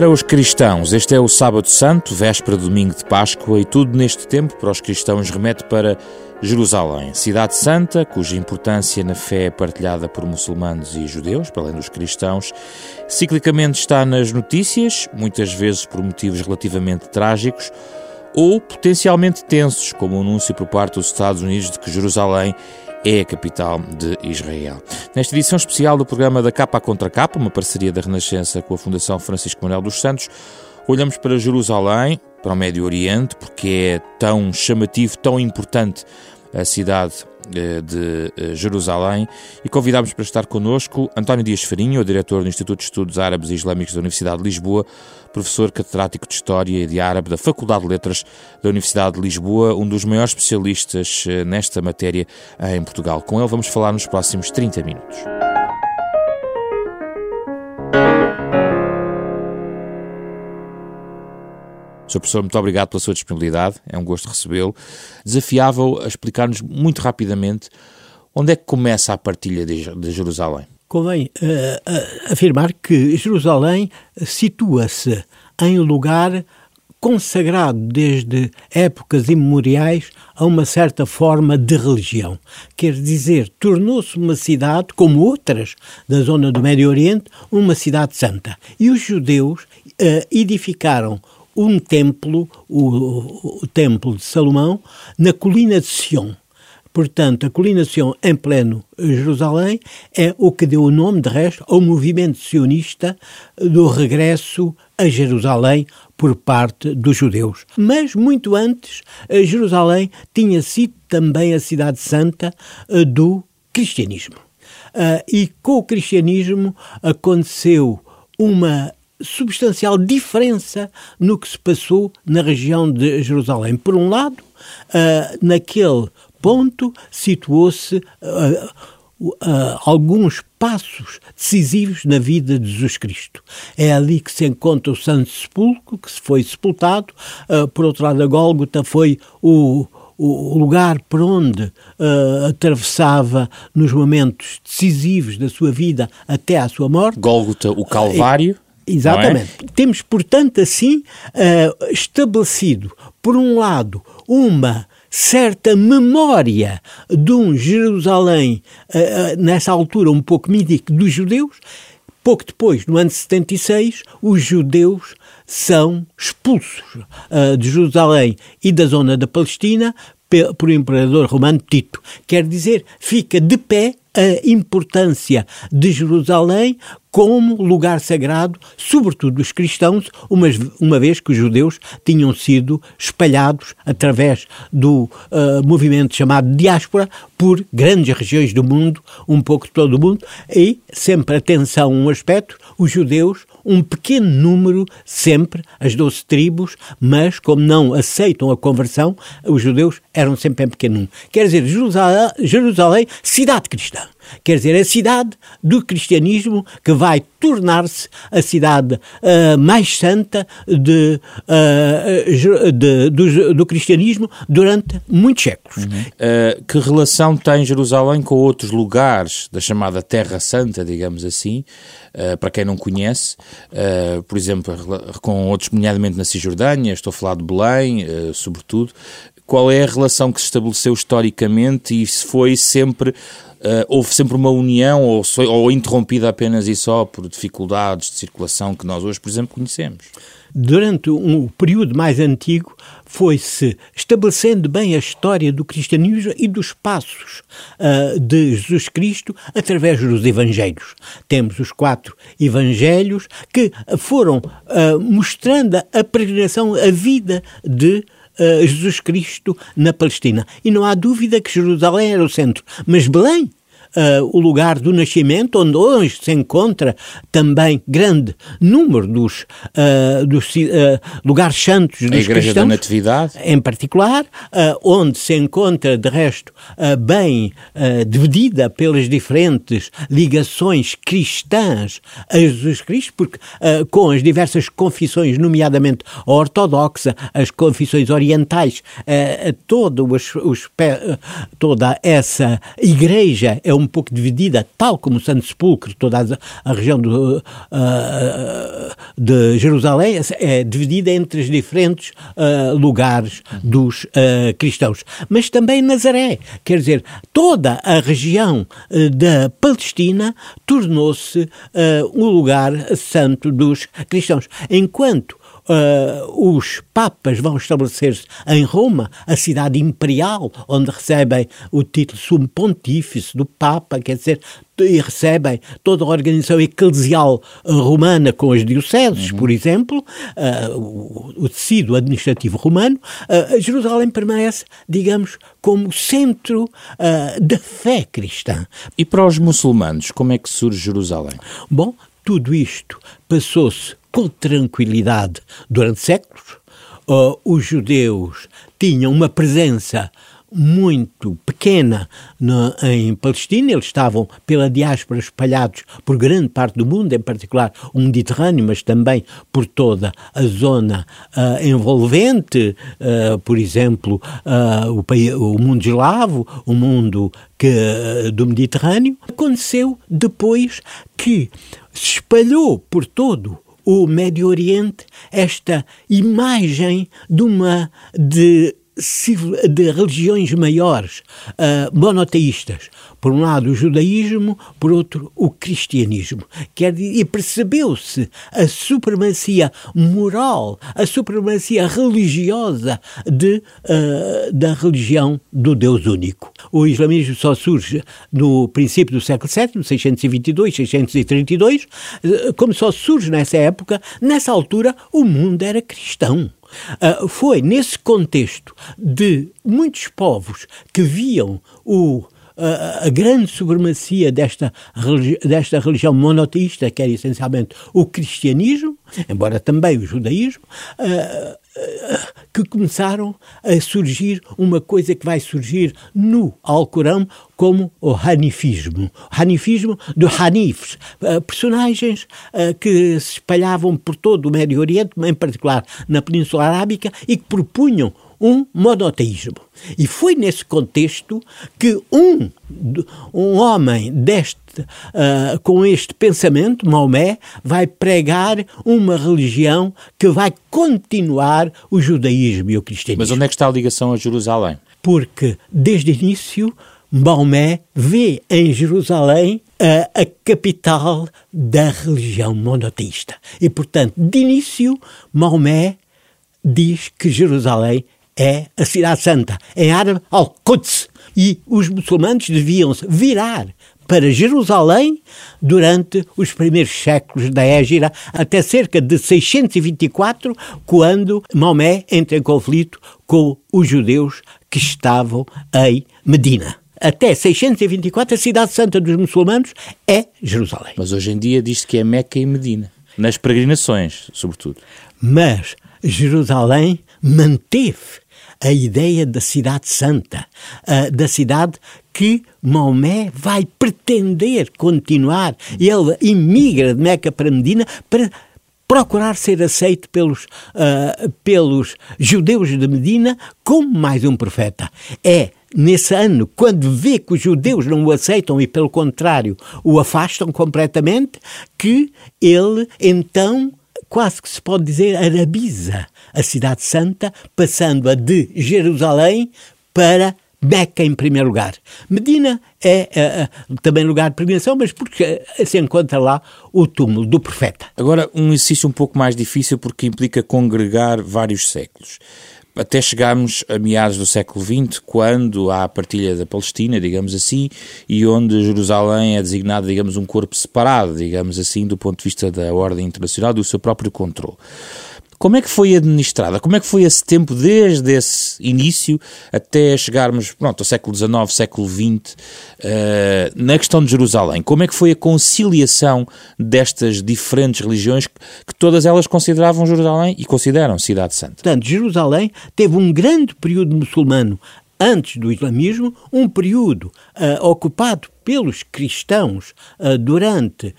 Para os cristãos, este é o Sábado Santo, véspera de domingo de Páscoa, e tudo neste tempo para os cristãos remete para Jerusalém, cidade santa, cuja importância na fé é partilhada por muçulmanos e judeus, para além dos cristãos, ciclicamente está nas notícias, muitas vezes por motivos relativamente trágicos, ou potencialmente tensos, como o anúncio por parte dos Estados Unidos de que Jerusalém é a capital de Israel. Nesta edição especial do programa da Capa Contra Capa, uma parceria da Renascença com a Fundação Francisco Manuel dos Santos, olhamos para Jerusalém, para o Médio Oriente, porque é tão chamativo, tão importante a cidade eh, de eh, Jerusalém e convidámos para estar connosco António Dias Farinho, diretor do Instituto de Estudos Árabes e Islâmicos da Universidade de Lisboa, professor catedrático de História e de Árabe da Faculdade de Letras da Universidade de Lisboa, um dos maiores especialistas eh, nesta matéria em Portugal. Com ele vamos falar nos próximos 30 minutos. Sr. Professor, muito obrigado pela sua disponibilidade, é um gosto recebê-lo. Desafiava-o a explicar-nos muito rapidamente onde é que começa a partilha de, Jerusalém. Convém uh, afirmar que Jerusalém situa-se em lugar consagrado desde épocas imemoriais a uma certa forma de religião. Quer dizer, tornou-se uma cidade, como outras da zona do Médio Oriente, uma cidade santa. E os judeus uh, edificaram um templo, o, o templo de Salomão, na colina de Sião. Portanto, a colina de Sião, em pleno Jerusalém, é o que deu o nome, de resto, ao movimento sionista do regresso a Jerusalém por parte dos judeus. Mas, muito antes, Jerusalém tinha sido também a cidade santa eh, do cristianismo. Uh, e com o cristianismo aconteceu uma substancial diferença no que se passou na região de Jerusalém. Por um lado, uh, naquele ponto situou-se uh, uh, alguns passos decisivos na vida de Jesus Cristo. É ali que se encontra o Santo Sepulcro, que se foi sepultado. por outro lado, a Gólgota foi o o lugar por onde uh, atravessava nos momentos decisivos da sua vida até à sua morte. Gólgota, o Calvário. Exatamente. É? Temos, portanto, assim, uh, estabelecido, por um lado, uma certa memória de um Jerusalém, uh, nessa altura um pouco mítico, dos judeus. Pouco depois, no ano 76, os judeus são expulsos uh, de Jerusalém e da zona da Palestina por o imperador romano Tito. Quer dizer, fica de pé a importância de Jerusalém como lugar sagrado, sobretudo dos cristãos, uma, uma vez que os judeus tinham sido espalhados através do uh, movimento chamado diáspora por grandes regiões do mundo, um pouco de todo o mundo, e sempre atenção a um aspecto, os judeus um pequeno número, sempre, as doze tribos, mas como não aceitam a conversão, os judeus eram sempre em pequeno número. Quer dizer, Jerusalém, Jerusalém cidade cristã. Quer dizer, a cidade do cristianismo que vai tornar-se a cidade uh, mais santa de, uh, de do, do, cristianismo durante muitos séculos. Uhum. Uh, que relação tem Jerusalém com outros lugares da chamada Terra Santa, digamos assim, para quem não conhece? por exemplo, com outros, nomeadamente na Cisjordânia, estou a falar de Belém, sobretudo. Qual é a relação que se estabeleceu historicamente e se foi sempre Uh, houve sempre uma união ou, ou interrompida apenas e só por dificuldades de circulação que nós hoje, por exemplo, conhecemos? Durante um período mais antigo, foi-se estabelecendo bem a história do cristianismo e dos passos uh, de Jesus Cristo através dos evangelhos. Temos os quatro evangelhos que foram uh, mostrando a peregrinação, a vida de Jesus Cristo na Palestina. E não há dúvida que Jerusalém era o centro. Mas Belém uh, o lugar do nascimento, onde hoje se encontra também grande número dos, uh, dos uh, lugares santos dos A Igreja cristãos, da Natividade. Em particular, onde se encontra, de resto, bem dividida pelas diferentes ligações cristãs a Jesus Cristo, porque com as diversas confissões, nomeadamente a ortodoxa, as confissões orientais, todo os, os, toda essa igreja é um pouco dividida, tal como o Santo Sepulcro, toda a, região do, uh, de Jerusalém é dividida entre os diferentes uh, lugares dos uh, cristãos. Mas também Nazaré, quer dizer, toda a região da Palestina tornou-se um lugar santo dos cristãos. Enquanto uh, os papas vão estabelecer-se em Roma, a cidade imperial, onde recebem o título sumo pontífice do Papa, quer dizer, e recebem toda a organização eclesial romana com as dioceses, uhum. por exemplo, uh, o, o, tecido administrativo romano, uh, Jerusalém permanece, digamos, como centro uh, da fé cristã. E para os muçulmanos, como é que surge Jerusalém? Bom, tudo isto passou-se com tranquilidade durante séculos. Uh, os judeus tinham uma presença muito pequena na, em Palestina, eles estavam pela diáspora espalhados por grande parte do mundo, em particular o Mediterrâneo, mas também por toda a zona uh, envolvente, uh, por exemplo, uh, o, país, o mundo eslavo, o mundo que, do Mediterrâneo. Aconteceu depois que se espalhou por todo o Médio Oriente esta imagem de uma de de religiões maiores, uh, monoteístas. Por um lado o judaísmo, por outro o cristianismo. Quer, e percebeu-se a supremacia moral, a supremacia religiosa de, uh, da religião do Deus único. O islamismo só surge no princípio do século VII, 622, 632. Uh, como só surge nessa época, nessa altura o mundo era cristão. Uh, foi nesse contexto de muitos povos que viam o a grande supremacia desta, desta religião monoteísta, que era essencialmente o cristianismo, embora também o judaísmo, que começaram a surgir uma coisa que vai surgir no Alcorão como o hanifismo. O hanifismo do Hanifs, personagens que se espalhavam por todo o Médio Oriente, em particular na Península Arábica, e que propunham um monoteísmo. E foi nesse contexto que um, um homem deste, uh, com este pensamento, Maomé, vai pregar uma religião que vai continuar o judaísmo e o cristianismo. Mas onde é que está a ligação a Jerusalém? Porque, desde o início, Maomé vê em Jerusalém a, a, capital da religião monoteísta. E, portanto, de início, Maomé diz que Jerusalém é a Cidade Santa, em árabe Al-Quds. E os muçulmanos deviam se virar para Jerusalém durante os primeiros séculos da Égira, até cerca de 624, quando Maomé entra em conflito com os judeus que estavam em Medina. Até 624, a cidade santa dos muçulmanos é Jerusalém. Mas hoje em dia diz-se que é Meca e Medina, nas peregrinações, sobretudo. Mas Jerusalém manteve a ideia da cidade santa, da cidade que Maomé vai pretender continuar. Ele imigra de Meca para Medina para procurar ser aceito pelos, uh, pelos judeus de Medina como mais um profeta. É nesse ano, quando vê que os judeus não o aceitam e, pelo contrário, o afastam completamente, que ele então quase que se pode dizer arabiza a cidade santa, passando-a de Jerusalém para Meca em primeiro lugar. Medina é, é, é também lugar de peregrinação, mas porque se encontra lá o túmulo do profeta. Agora, um exercício um pouco mais difícil porque implica congregar vários séculos até chegarmos a meados do século XX, quando há a partilha da Palestina, digamos assim, e onde Jerusalém é designado, digamos, um corpo separado, digamos assim, do ponto de vista da ordem internacional, do seu próprio controle. Como é que foi administrada? Como é que foi esse tempo desde esse início até chegarmos pronto, ao século XIX, século XX, uh, na questão de Jerusalém? Como é que foi a conciliação destas diferentes religiões que, que todas elas consideravam Jerusalém e consideram Cidade Santa? Portanto, Jerusalém teve um grande período muçulmano antes do islamismo, um período uh, ocupado pelos cristãos uh, durante uh,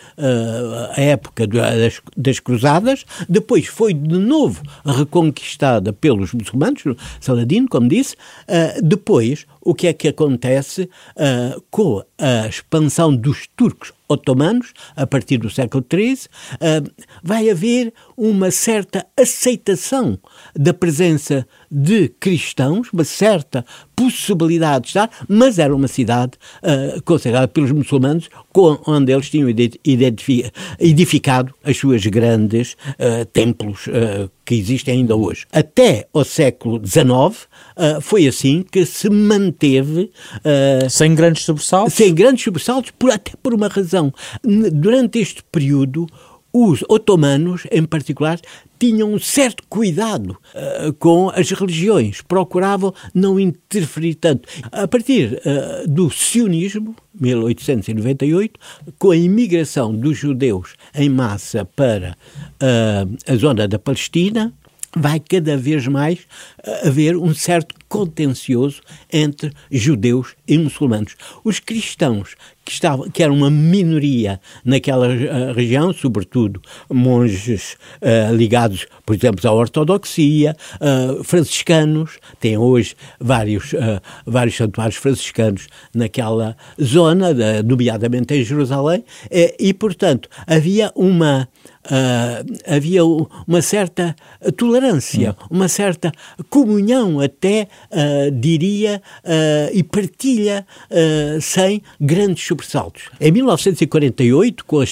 a época das, das, Cruzadas, depois foi de novo reconquistada pelos muçulmanos, Saladino, como disse, uh, depois o que é que acontece com a expansão dos turcos otomanos, a partir do século XIII, vai haver uma certa aceitação da presença de cristãos, uma certa possibilidade de estar, mas era uma cidade uh, consagrada pelos muçulmanos, com, onde eles tinham edificado as suas grandes uh, templos uh, que existem ainda hoje. Até o século XIX foi assim que se manteve... sem grandes sobressaltos? Sem grandes sobressaltos, por, até por uma razão. Durante este período, os otomanos, em particular, tinham um certo cuidado uh, com as religiões, procuravam não interferir tanto. A partir uh, do sionismo, 1898, com a imigração dos judeus em massa para uh, a zona da Palestina, vai cada vez mais haver um certo contencioso entre judeus e muçulmanos. Os cristãos, que, estavam, que eram uma minoria naquela uh, região, sobretudo monges uh, ligados, por exemplo, à ortodoxia, uh, franciscanos, tem hoje vários, vários santuários franciscanos naquela zona, nomeadamente em Jerusalém, e, portanto, havia uma Uh, havia uma certa tolerância, hum. uma certa comunhão até, uh, diria, uh, e partilha sem grandes sobressaltos. Em 1948, com a,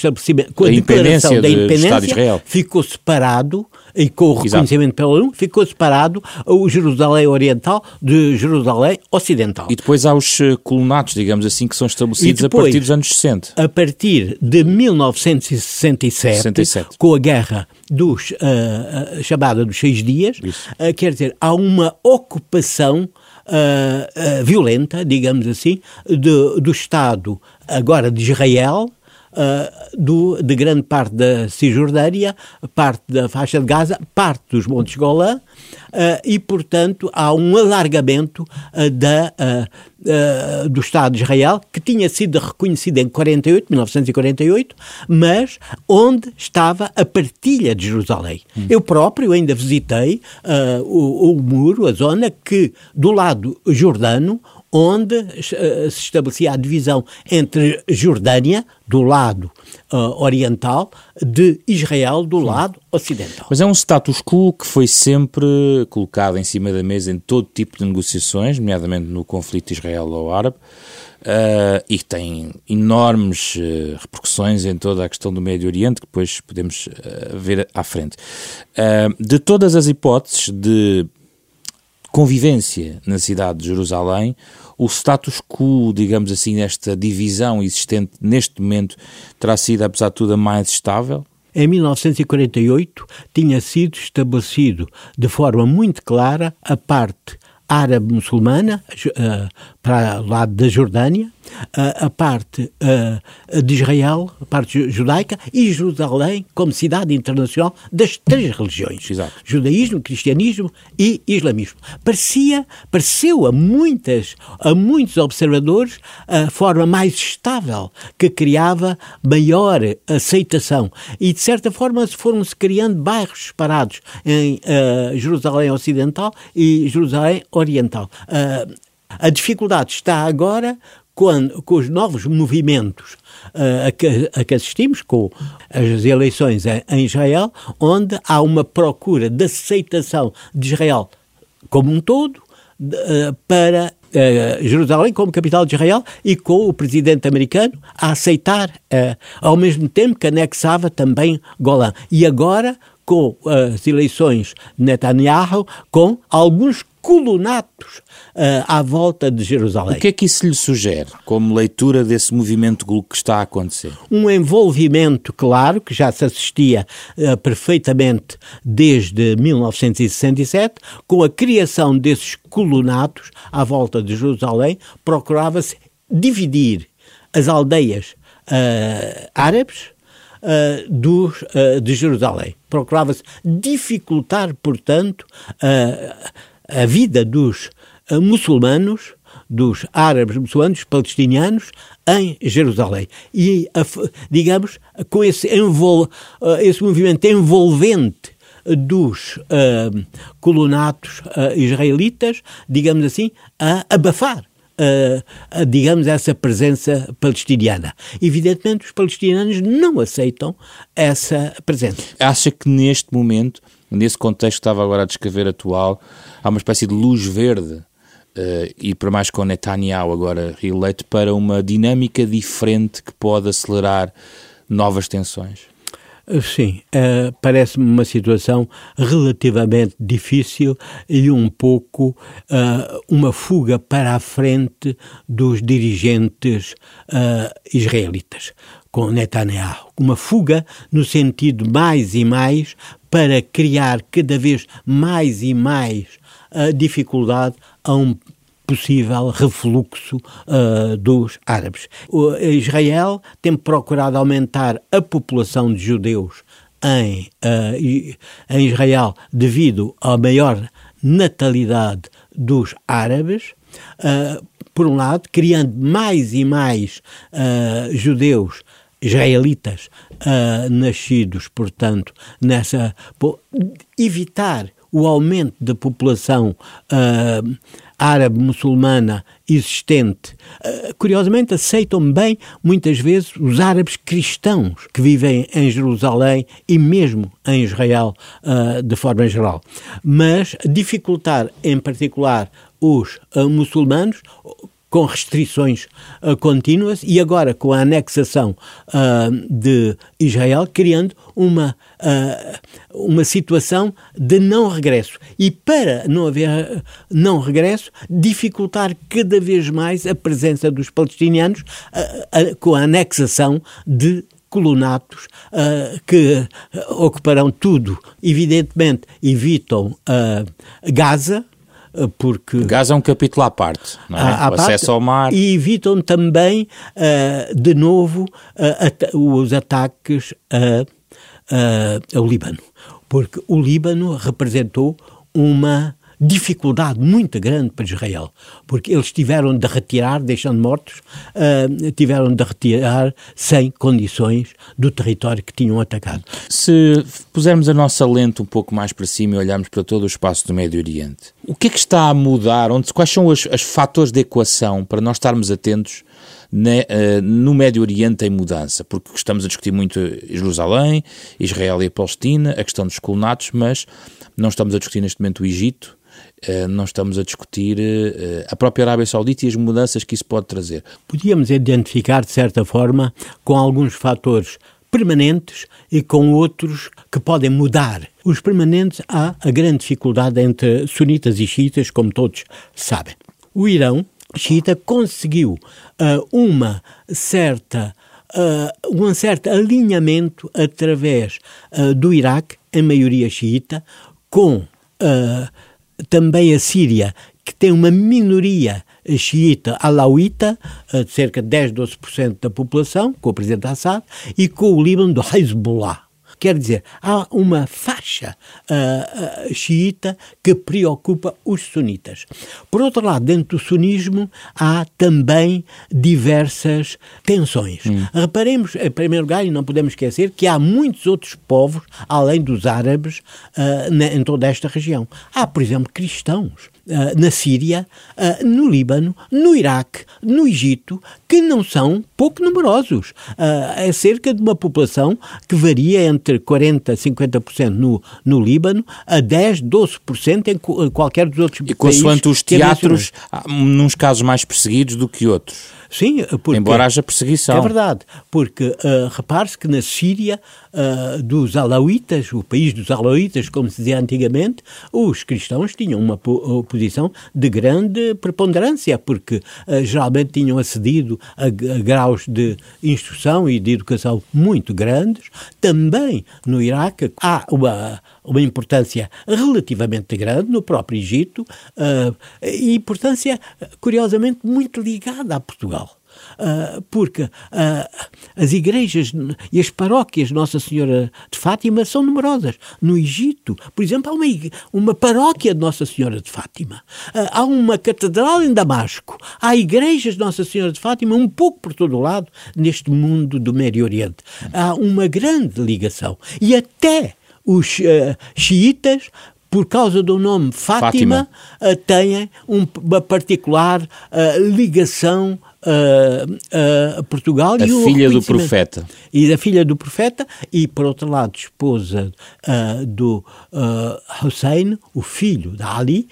com a, a declaração da independência, ficou separado e com o reconhecimento pela ONU, ficou separado o Jerusalém Oriental de Jerusalém Ocidental. E depois há os eh, colonatos, digamos assim, que são estabelecidos depois, a partir dos anos 60. A partir de 1967, 67. com a guerra dos, uh, chamada dos seis dias, uh, quer dizer, há uma ocupação uh, violenta, digamos assim, de, do Estado agora de Israel, uh, do, de grande parte da Cisjordânia, parte da faixa de Gaza, parte dos Montes Golã, uh, e, portanto, há um alargamento uh, da, do Estado de Israel, que tinha sido reconhecido em 48, 1948, mas onde estava a partilha de Jerusalém. Hum. Eu próprio ainda visitei o, o muro, a zona que, do lado jordano, onde uh, se estabelecia a divisão entre Jordânia, do lado uh, oriental, de Israel, do Sim. lado ocidental. Mas é um status quo que foi sempre colocado em cima da mesa em todo tipo de negociações, nomeadamente no conflito israelo-árabe, uh, e que tem enormes repercussões em toda a questão do Médio Oriente, que depois podemos ver à frente. de todas as hipóteses de convivência na cidade de Jerusalém, o status quo, digamos assim, nesta divisão existente neste momento, terá sido, apesar de tudo, a mais estável? Em 1948 tinha sido estabelecido de forma muito clara a parte árabe-muçulmana, uh, para o lado da Jordânia, uh, a parte uh, de Israel, a parte judaica, e Jerusalém como cidade internacional das três religiões: Exato. judaísmo, cristianismo e islamismo. Parecia, pareceu a muitas, a muitos observadores a forma mais estável que criava maior aceitação e de certa forma foram-se criando bairros separados em Jerusalém Ocidental e Jerusalém Oriental. Uh, a dificuldade está agora quando, com os novos movimentos uh, a, que, a, que, assistimos, com as eleições em, em Israel, onde há uma procura de aceitação de Israel como um todo uh, para Uh, Jerusalém como capital de Israel e com o presidente americano a aceitar, ao mesmo tempo que anexava também Golã. E agora, com as eleições de Netanyahu, com alguns colunatos uh, à volta de Jerusalém. O que é que isso lhe sugere, como leitura desse movimento que está a acontecer? Um envolvimento, claro, que já se assistia uh, perfeitamente desde 1967, com a criação desses colunatos à volta de Jerusalém, procurava-se dividir as aldeias uh, árabes Uh, do, uh, de Jerusalém. Procurava-se dificultar, portanto, a vida dos muçulmanos dos árabes muçulmanos palestinianos em Jerusalém. E, digamos, com esse, envol, eh, esse movimento envolvente dos uh, colonatos uh, israelitas, digamos assim, a abafar uh, digamos, essa presença palestiniana. Evidentemente, os palestinianos não aceitam essa presença. Acha que neste momento, nesse contexto que estava agora a descrever atual, há uma espécie de luz verde Uh, e para mais com Netanyahu agora reeleito, para uma dinâmica diferente que pode acelerar novas tensões? Sim, uh, parece-me uma situação relativamente difícil e um pouco uh, uma fuga para a frente dos dirigentes uh, israelitas, com Netanyahu. Uma fuga no sentido mais e mais para criar cada vez mais e mais dificuldade a um possível refluxo uh, dos árabes. O, Israel tem procurado aumentar a população de judeus em, uh, em Israel devido à maior natalidade dos árabes. Uh, por um lado, criando mais e mais judeus israelitas nascidos, portanto, nessa. evitar o aumento da população uh, árabe-muçulmana existente, uh, curiosamente aceitam bem, muitas vezes, os árabes cristãos que vivem em Jerusalém e mesmo em Israel, uh, de forma geral. Mas dificultar, em particular, os muçulmanos com restrições uh, contínuas e agora com a anexação uh, de Israel, criando uma, uh, uma situação de não regresso. E para não haver não regresso, dificultar cada vez mais a presença dos palestinianos com a anexação de colonatos uh, que ocuparão tudo. Evidentemente, evitam uh, Gaza, eh, porque... Gaza é um capítulo à parte, é? À, à o acesso parte, ao mar... E evitam também, uh, de novo, uh, at os ataques ao Líbano, porque o Líbano representou uma dificuldade muito grande para Israel, porque eles tiveram de retirar, deixando mortos, uh, tiveram de retirar sem condições do território que tinham atacado. Se pusermos a nossa lente um pouco mais para cima e olharmos para todo o espaço do Médio Oriente, o que é que está a mudar? Onde, quais são os, os fatores de equação para nós estarmos atentos uh, no Médio Oriente em mudança, porque estamos a discutir muito Jerusalém, Israel e a Palestina, a questão dos colonatos, mas não estamos a discutir neste momento o Egito, não estamos a discutir eh, a própria Arábia Saudita e as mudanças que isso pode trazer. Podíamos identificar, de certa forma, com alguns fatores permanentes e com outros que podem mudar. Os permanentes há a grande dificuldade entre sunitas e xiitas, como todos sabem. O Irão xiita conseguiu uh, uma certa uh, um certo alinhamento através uh, do Iraque, em maioria xiita, com também a Síria, que tem uma minoria xiita alauíta, eh, de cerca de 10, 12% da população, com o presidente Assad, e com o Líbano do Hezbollah. Quer dizer, há uma faixa uh, uh, xiita que preocupa os sunitas. Por outro lado, dentro do sunismo há também diversas tensões. Hum. Reparemos, em primeiro lugar, e não podemos esquecer, que há muitos outros povos, além dos árabes, uh, na, em toda esta região. Há, por exemplo, cristãos na Síria, uh, no Líbano, no Iraque, no Egito, que não são pouco numerosos. Uh, é cerca de uma população que varia entre 40% a 50% no, no Líbano, a 10%, 12% em qualquer dos outros e países. E consoante os teatros, nos casos mais perseguidos do que outros. Sim, porque, embora haja perseguição. É verdade, porque uh, repare-se que na Síria, uh, dos alauítas, o país dos alauítas, como se dizia antigamente, os cristãos tinham uma posição de grande preponderância, porque uh, geralmente tinham acedido a, a graus de instrução e de educação muito grandes. Também no Iraque há uma uma importância relativamente grande no próprio Egito e importância, curiosamente, muito ligada a Portugal. Uh, porque uh, as igrejas e as paróquias Nossa Senhora de Fátima são numerosas. No Egito, por exemplo, há uma, uma paróquia de Nossa Senhora de Fátima, uh, há uma catedral em Damasco, há igrejas de Nossa Senhora de Fátima um pouco por todo o lado neste mundo do Médio Oriente. Há uma grande ligação. E até os uh, xiitas por causa do nome Fátima, Fátima. Uh, têm um, uma particular uh, ligação uh, a Portugal. A e filha do profeta. E da filha do profeta e, por outro lado, esposa do Hussein, o filho da Ali,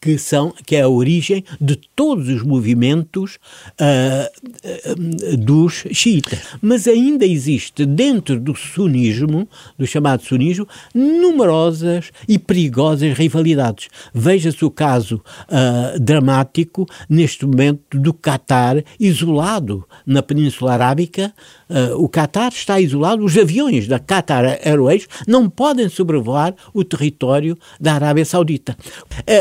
que, são, que é a origem de todos os movimentos uh, dos xiitas. Mas ainda existe dentro do sunismo, do chamado sunismo, numerosas e perigosas rivalidades. Veja-se o caso uh, dramático, neste momento, do Qatar isolado na Península Arábica. O Qatar está isolado, os aviões da Qatar Airways não podem sobrevoar o território da Arábia Saudita.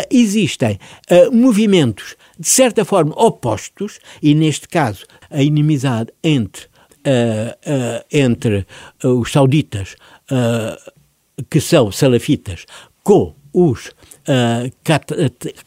existe existem uh, movimentos, de certa forma, opostos, e neste caso a inimizade entre, entre os sauditas, que são salafitas, com os uh, cat,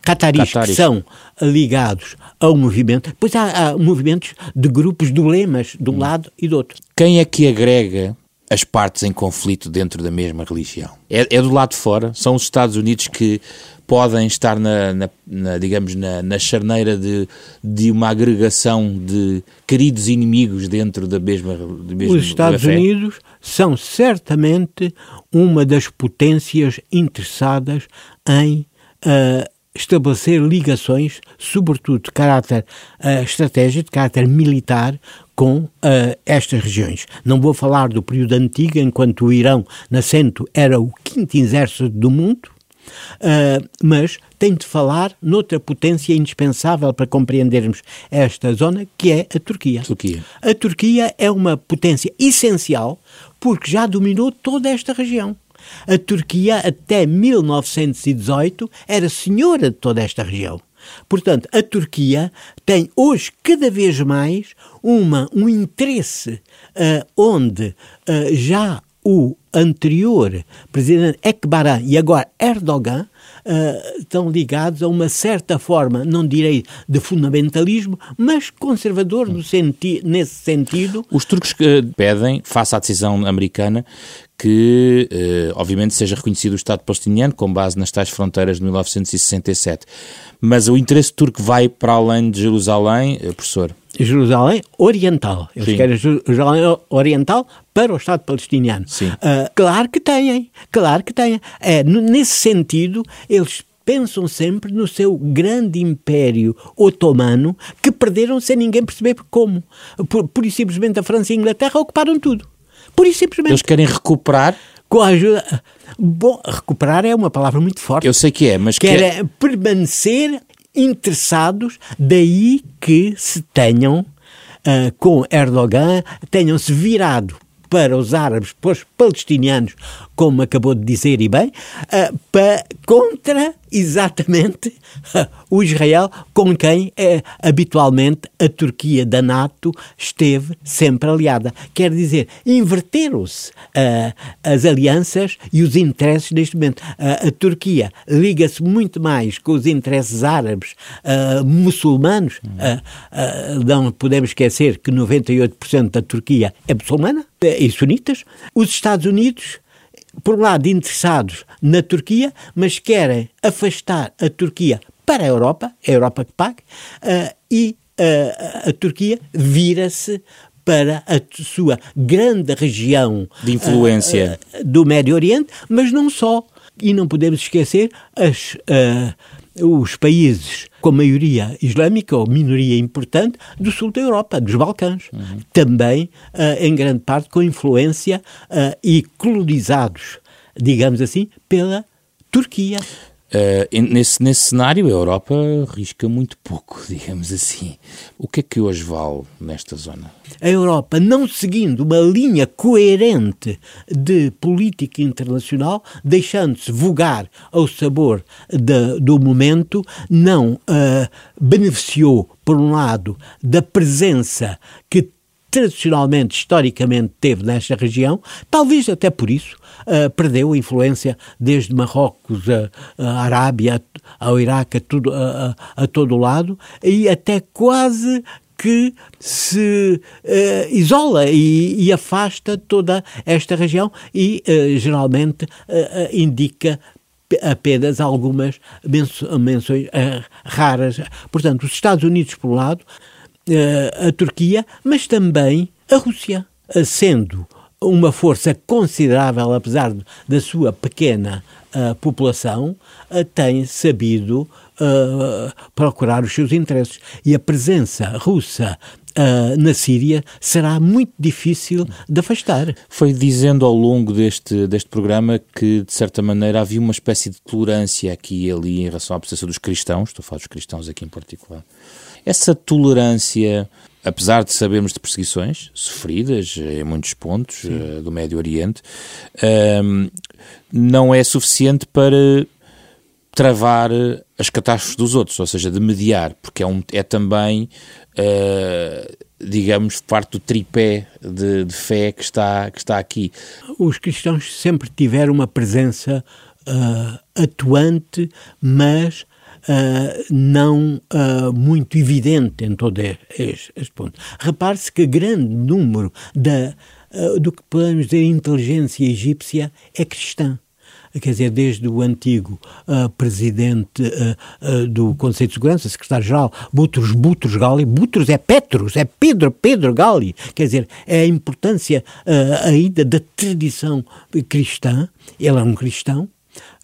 cataris, que são ligados ao movimento, pois há, há movimentos de grupos de lemas de um hum. lado e do outro. Quem é que agrega as partes em conflito dentro da mesma religião. É, é, do lado de fora, são os Estados Unidos que podem estar na, na, na digamos, na, na charneira de, de uma agregação de queridos inimigos dentro da mesma, da mesma Os Estados Unidos são certamente uma das potências interessadas em uh, estabelecer ligações, sobretudo de caráter uh, estratégico, de caráter militar, com uh, estas regiões. Não vou falar do período antigo, enquanto o Irão, nascente, era o quinto exército do mundo, uh, mas tenho de falar noutra potência indispensável para compreendermos esta zona, que é a Turquia. Turquia. A Turquia é uma potência essencial porque já dominou toda esta região. A Turquia, até 1918, era senhora de toda esta região. Portanto, a Turquia tem hoje cada vez mais uma, um interesse uh, onde uh, já o anterior presidente Ekbaran e agora Erdogan uh, estão ligados a uma certa forma, não direi de fundamentalismo, mas conservador senti nesse sentido. Os turcos pedem, face à decisão americana, que, eh, obviamente, seja reconhecido o Estado palestiniano com base nas tais fronteiras de 1967. Mas o interesse turco vai para além de Jerusalém, eh, professor? Jerusalém Oriental. Eles Sim. querem Jerusalém Oriental para o Estado palestiniano. Sim. Uh, claro que têm, claro que têm. É, nesse sentido, eles pensam sempre no seu grande império otomano que perderam sem ninguém perceber como. Por, por e simplesmente a França e a Inglaterra ocuparam tudo. Por isso simplesmente. Eles querem recuperar. Com a ajuda. Bom, recuperar é uma palavra muito forte. Eu sei que é, mas. Querem quer... permanecer interessados, daí que se tenham, uh, com Erdogan, tenham-se virado para os árabes, para os palestinianos, como acabou de dizer e bem, uh, para, contra exatamente uh, o Israel com quem uh, habitualmente a Turquia da NATO esteve sempre aliada. Quer dizer, inverteram-se as alianças e os interesses neste momento. a Turquia liga-se muito mais com os interesses árabes muçulmanos. não podemos esquecer que 98% da Turquia é muçulmana e sunitas. Os Estados Unidos por um lado, interessados na Turquia, mas querem afastar a Turquia para a Europa, a Europa que paga, uh, e uh, a Turquia vira-se para a sua grande região de influência uh, do Médio Oriente, mas não só. E não podemos esquecer as os países com maioria islâmica ou minoria importante do sul da Europa, dos Balcãs. Uhum. Também, uh, em grande parte, com influência uh, e colonizados, digamos assim, pela Turquia. Uh, nesse, nesse cenário, a Europa risca muito pouco, digamos assim. O que é que hoje vale nesta zona? A Europa, não seguindo uma linha coerente de política internacional, deixando-se vogar ao sabor de, do momento, não uh, beneficiou, por um lado, da presença que tradicionalmente, historicamente, teve nesta região, talvez até por isso uh, perdeu a influência desde Marrocos, a, a Arábia, ao Iraque, a, tudo, a, a, a todo lado, e até quase que se uh, isola e, e, afasta toda esta região e uh, geralmente uh, indica apenas algumas menções raras. Portanto, os Estados Unidos, por um lado, a Turquia, mas também a Rússia, sendo uma força considerável, apesar da sua pequena uh, população, uh, tem sabido uh, procurar os seus interesses. E a presença russa Uh, na Síria será muito difícil de afastar. Foi dizendo ao longo deste, deste programa que, de certa maneira, havia uma espécie de tolerância aqui e ali em relação à presença dos cristãos, estou a falar dos cristãos aqui em particular. Essa tolerância apesar de sabermos de perseguições sofridas em muitos pontos uh, do Médio Oriente, uh, não é suficiente para travar as catástrofes dos outros, ou seja, de mediar, porque é, um, é também, uh, digamos, parte do tripé de, de, fé que está, que está aqui. Os cristãos sempre tiveram uma presença ah, atuante, mas uh, não uh, muito evidente em todo este, este ponto. Repare-se que grande número da, uh, do que podemos dizer inteligência egípcia é cristã. Quer dizer, desde o antigo uh, presidente uh, uh, do Conselho de Segurança, secretário-geral, Butros Butros Gali, Butros é Petros, é Pedro, Pedro Gali, quer dizer, é a importância ainda da tradição cristã, ele é um cristão,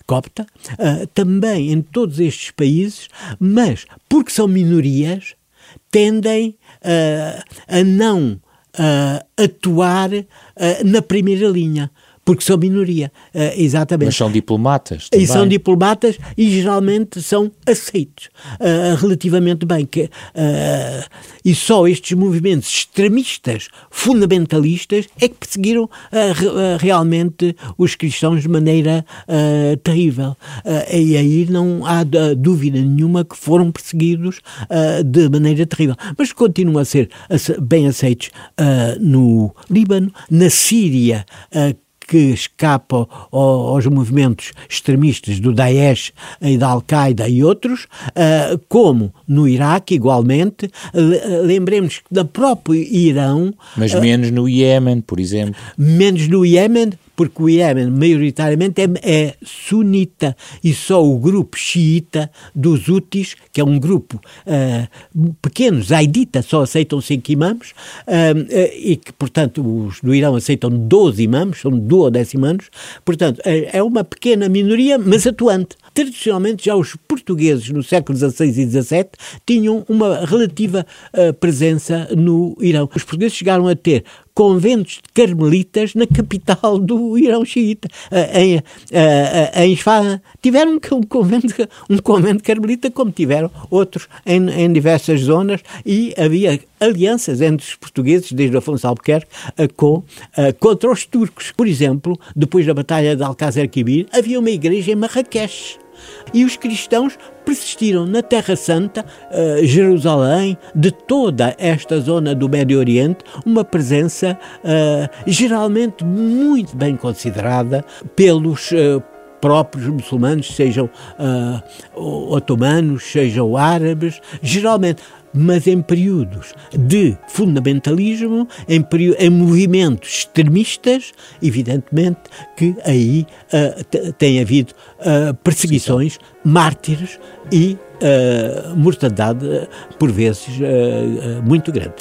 copta, uh, também em todos estes países, mas porque são minorias, tendem uh, a não uh, atuar na primeira linha porque são minoria, uh, exatamente. Mas são diplomatas também. E são diplomatas e geralmente são aceitos uh, relativamente bem. Que, uh, e só estes movimentos extremistas, fundamentalistas, é que perseguiram realmente os cristãos de maneira terrível. e aí não há dúvida nenhuma que foram perseguidos de maneira terrível. Mas continuam a ser bem aceitos no Líbano, na Síria, que escapa aos movimentos extremistas do Daesh e da Al-Qaeda e outros, ah, como no Iraque, igualmente. Lembremos que da próprio Irão. Mas menos no Iémen, por exemplo. Menos no Iémen, porque o Iémen maioritariamente é, é, sunita e só o grupo xiita dos Houthis, que é um grupo uh, pequeno, zaidita, só aceitam cinco imãs, uh, uh, e que, portanto, os do Irão aceitam 12 imãs, são duodécimos, portanto, é, é uma pequena minoria, mas atuante. Tradicionalmente, já os portugueses no século XVI e XVII tinham uma relativa presença no Irão. Os portugueses chegaram a ter conventos de carmelitas na capital do Irão xiita, em, em Isfahan. Tiveram um convento, um convento carmelita, como tiveram outros em, em diversas zonas, e havia alianças entre os portugueses, desde Afonso Albuquerque, com, contra os turcos. Por exemplo, depois da Batalha de Alcácer Quibir, havia uma igreja em Marrakech e os cristãos persistiram na Terra Santa, uh, Jerusalém, de toda esta zona do Médio Oriente, uma presença uh, geralmente muito bem considerada pelos uh, próprios muçulmanos, sejam otomanos, sejam árabes, geralmente mas em períodos de fundamentalismo, em, em movimentos extremistas, evidentemente que aí uh, tem havido uh, perseguições, Sim. mártires e uh, mortandade, por vezes, muito grande.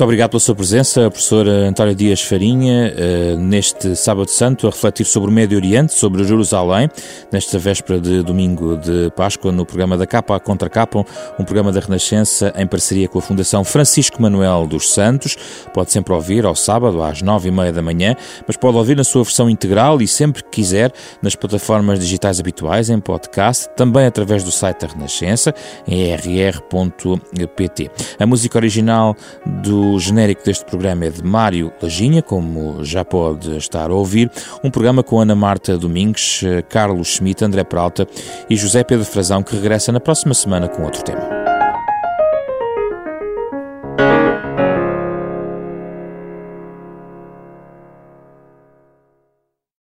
Muito obrigado pela sua presença, professor António Dias Farinha, eh, neste Sábado Santo, a refletir sobre o Médio Oriente, sobre Jerusalém, nesta véspera de domingo de Páscoa, no programa da Capa contra Capa, um programa da Renascença em parceria com a Fundação Francisco Manuel dos Santos. Pode sempre ouvir ao sábado, às nove e meia da manhã, mas pode ouvir na sua versão integral e sempre que quiser nas plataformas digitais habituais, em podcast, também através do site da Renascença, em rr.pt. A música original do o genérico deste programa é de Mário Laginha, como já pode estar a ouvir. Um programa com Ana Marta Domingues, Carlos Schmidt, André Peralta e José Pedro Frazão, que regressa na próxima semana com outro tema.